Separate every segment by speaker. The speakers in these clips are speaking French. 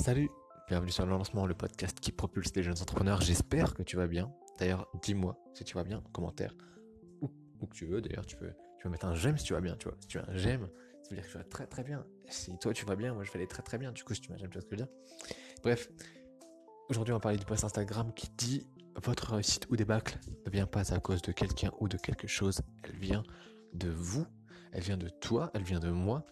Speaker 1: Salut, bienvenue sur le lancement, le podcast qui propulse les jeunes entrepreneurs. J'espère que tu vas bien. D'ailleurs, dis-moi si tu vas bien en commentaire. Ou, que tu veux, d'ailleurs, tu peux, tu peux mettre un j'aime si tu vas bien, tu vois. Si tu as un j'aime, ça veut dire que tu vas très très bien. Si toi tu vas bien, moi je vais aller très très bien. Du coup, si tu m'as j'aime, tu je veux dire. Bref, aujourd'hui on va parler du post Instagram qui dit votre réussite ou débâcle ne vient pas à cause de quelqu'un ou de quelque chose, elle vient de vous, elle vient de toi, elle vient de moi,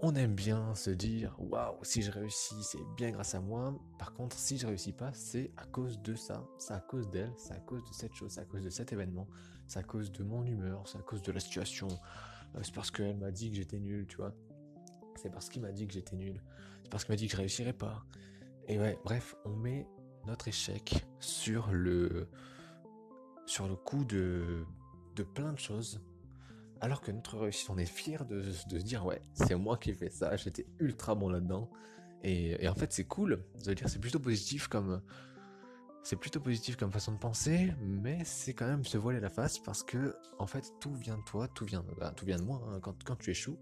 Speaker 1: on aime bien se dire waouh, si je réussis, c'est bien grâce à moi. Par contre, si je réussis pas, c'est à cause de ça, c'est à cause d'elle, c'est à cause de cette chose, c'est à cause de cet événement, c'est à cause de mon humeur, c'est à cause de la situation. Euh, c'est parce qu'elle m'a dit que j'étais nul, tu vois. C'est parce qu'il m'a dit que j'étais nul. C'est parce qu'il m'a dit que je réussirais pas. Et ouais, bref, on met notre échec sur le sur le coup de de plein de choses alors que notre réussite, on est fier de, se dire ouais, c'est moi qui ai fait ça, j'étais ultra bon là-dedans. Et, en fait, c'est cool. Veut dire c'est plutôt positif comme c'est plutôt positif comme façon de penser, mais c'est quand même se voiler la face parce que en fait tout vient de toi, tout vient, bah, tout vient de moi. Hein. Quand, quand tu échoues,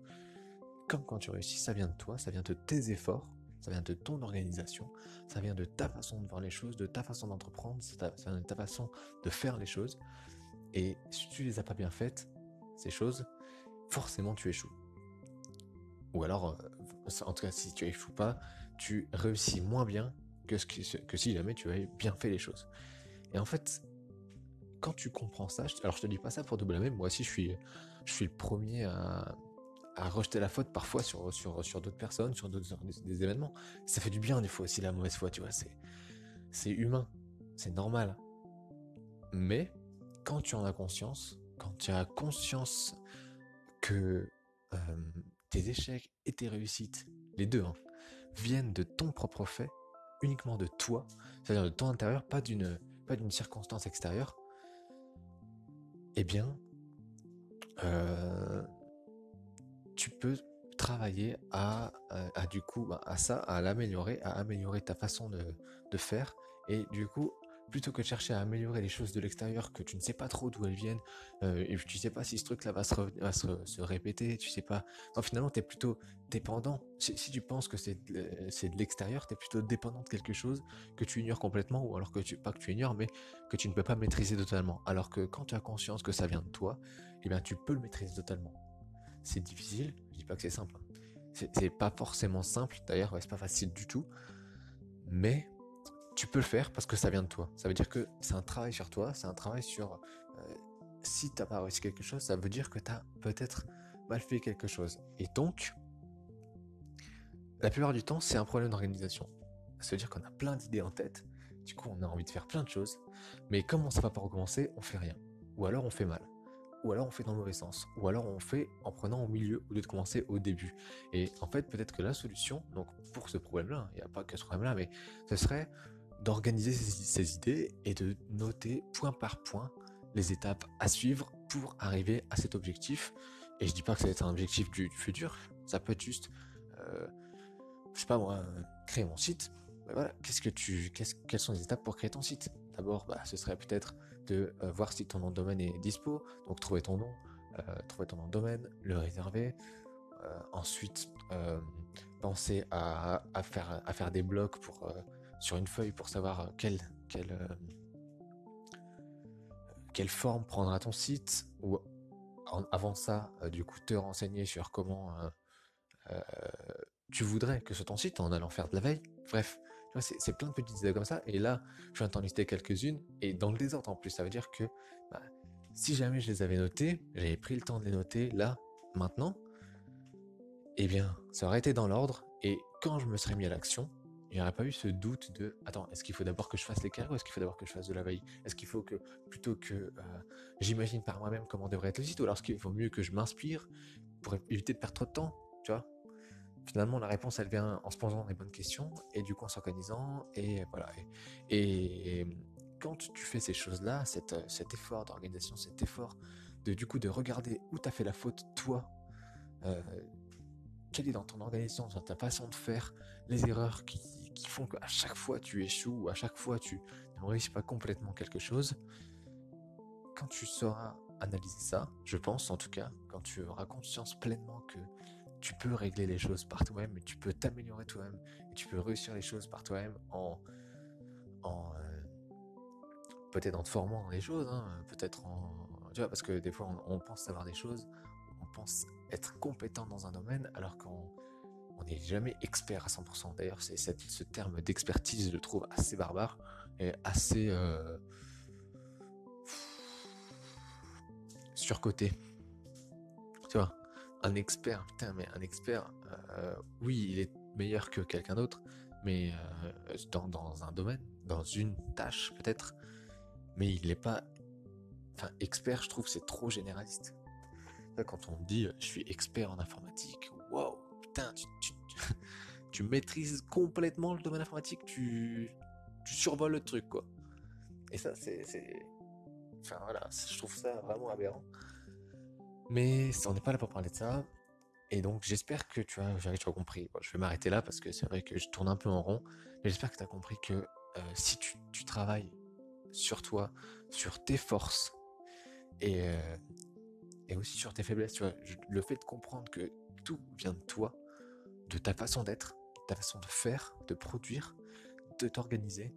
Speaker 1: comme quand tu réussis, ça vient de toi, ça vient de tes efforts, ça vient de ton organisation, ça vient de ta façon de voir les choses, de ta façon d'entreprendre, ça vient de ta façon de faire les choses. Et si tu les as pas bien faites, ces choses, forcément tu échoues. Ou alors, euh, en tout cas, si tu échoues pas, tu réussis moins bien que, si jamais tu avais bien fait les choses. Et en fait, quand tu comprends ça, alors je te dis pas ça pour te blâmer, moi aussi je suis, je suis le premier à, rejeter la faute parfois sur, sur, sur d'autres personnes, sur d'autres des, événements. Ça fait du bien des fois aussi la mauvaise foi, tu vois, c'est humain, c'est normal. Mais quand tu en as conscience, tu as conscience que tes échecs et tes réussites, les deux, hein, viennent de ton propre fait, uniquement de toi, c'est-à-dire de ton intérieur, pas d'une circonstance extérieure, eh bien, euh, tu peux travailler à, à, du coup à ça, à l'améliorer, à améliorer ta façon de, de faire, et du coup plutôt que de chercher à améliorer les choses de l'extérieur que tu ne sais pas trop d'où elles viennent euh, et tu sais pas si ce truc là va se, va se, répéter tu sais pas. Non, finalement tu es plutôt dépendant. Si, tu penses que c'est de l'extérieur tu es plutôt dépendant de quelque chose que tu ignores complètement ou alors que tu pas que tu ignores mais que tu ne peux pas maîtriser totalement. Alors que quand tu as conscience que ça vient de toi eh bien tu peux le maîtriser totalement. C'est difficile je dis pas que c'est simple hein. c'est pas forcément simple d'ailleurs c'est pas facile du tout mais tu peux le faire parce que ça vient de toi. Ça veut dire que c'est un travail sur toi, c'est un travail sur... Euh, si t'as pas réussi quelque chose, ça veut dire que tu as peut-être mal fait quelque chose. Et donc, la plupart du temps, c'est un problème d'organisation. Ça veut dire qu'on a plein d'idées en tête, du coup on a envie de faire plein de choses, mais comme on sait pas par où commencer, on fait rien. Ou alors on fait mal. Ou alors on fait dans le mauvais sens. Ou alors on fait en prenant au milieu au lieu de commencer au début. Et en fait, peut-être que la solution, donc pour ce problème-là, il n'y a pas que ce problème-là, mais ce serait d'organiser ses, idées et de noter point par point les étapes à suivre pour arriver à cet objectif. Et je dis pas que c'est un objectif du, futur, ça peut être juste, euh, je sais pas moi, créer mon site. voilà, qu'est-ce que tu, qu'est-ce, quelles sont les étapes pour créer ton site? D'abord, bah, ce serait peut-être de euh, voir si ton nom de domaine est dispo, donc trouver ton nom, euh, trouver ton nom de domaine, le réserver. Euh, ensuite, penser à, faire, à faire des blocs pour sur une feuille pour savoir euh, euh, quelle forme prendra ton site, ou avant ça, euh, du coup, te renseigner sur comment tu voudrais que ce ton site en allant faire de la veille. Bref, c'est plein de petites idées comme ça. Et là, je viens t'en lister quelques-unes, et dans le désordre en plus, ça veut dire que bah, si jamais je les avais notées, j'avais pris le temps de les noter là, maintenant, eh bien, ça aurait été dans l'ordre, et quand je me serais mis à l'action, il n'y aurait pas eu ce doute de attends, est-ce qu'il faut d'abord que je fasse carrés ou est-ce qu'il faut d'abord que je fasse de la veille? Est-ce qu'il faut que plutôt que euh, j'imagine par moi-même comment devrait être le site ou alors est-ce qu'il faut mieux que je m'inspire pour éviter de perdre trop de temps Tu vois? Finalement, la réponse elle vient en se posant les bonnes questions et du coup en s'organisant et voilà. Et, quand tu fais ces choses-là, cet, cet effort d'organisation, cet effort de du coup de regarder où tu as fait la faute toi. Euh, quelle est dans ton organisation, dans ta façon de faire, les erreurs qui, qui font qu'à chaque fois tu échoues ou à chaque fois tu ne réussis pas complètement quelque chose, quand tu sauras analyser ça, je pense en tout cas, quand tu auras conscience pleinement que tu peux régler les choses par toi-même, tu peux t'améliorer toi-même, et tu peux réussir les choses par toi-même en, euh, peut-être en te formant dans les choses, hein, peut-être en, tu vois, parce que des fois on, pense savoir des choses, on pense être compétent dans un domaine, alors qu'on on n'est jamais expert à 100%. D'ailleurs, ce terme d'expertise, je le trouve assez barbare et assez euh, surcoté. Tu vois, un expert, putain, mais un expert, euh, oui, il est meilleur que quelqu'un d'autre, mais euh, dans, un domaine, dans une tâche peut-être, mais il n'est pas. Enfin, expert, je trouve, c'est trop généraliste. Quand on dit je suis expert en informatique, waouh, tu, maîtrises complètement le domaine informatique, tu, survoles le truc, quoi. Et ça, c'est. Enfin voilà, je trouve ça vraiment aberrant. Mais on n'est pas là pour parler de ça. Et donc j'espère que tu as, tu as compris. je vais m'arrêter là parce que c'est vrai que je tourne un peu en rond. Mais j'espère que tu as compris que euh, si tu, travailles sur toi, sur tes forces et, euh, aussi sur tes faiblesses, tu vois, le fait de comprendre que tout vient de toi, de ta façon d'être, ta façon de faire, de produire, de t'organiser,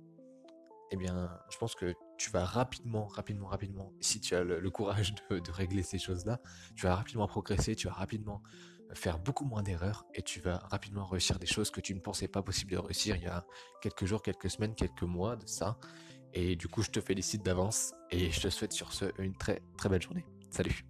Speaker 1: eh bien, je pense que tu vas rapidement, rapidement, rapidement, si tu as le, courage de, régler ces choses-là, tu vas rapidement progresser, tu vas rapidement faire beaucoup moins d'erreurs et tu vas rapidement réussir des choses que tu ne pensais pas possible de réussir il y a quelques jours, quelques semaines, quelques mois de ça. Et du coup, je te félicite d'avance et je te souhaite sur ce une très très belle journée. Salut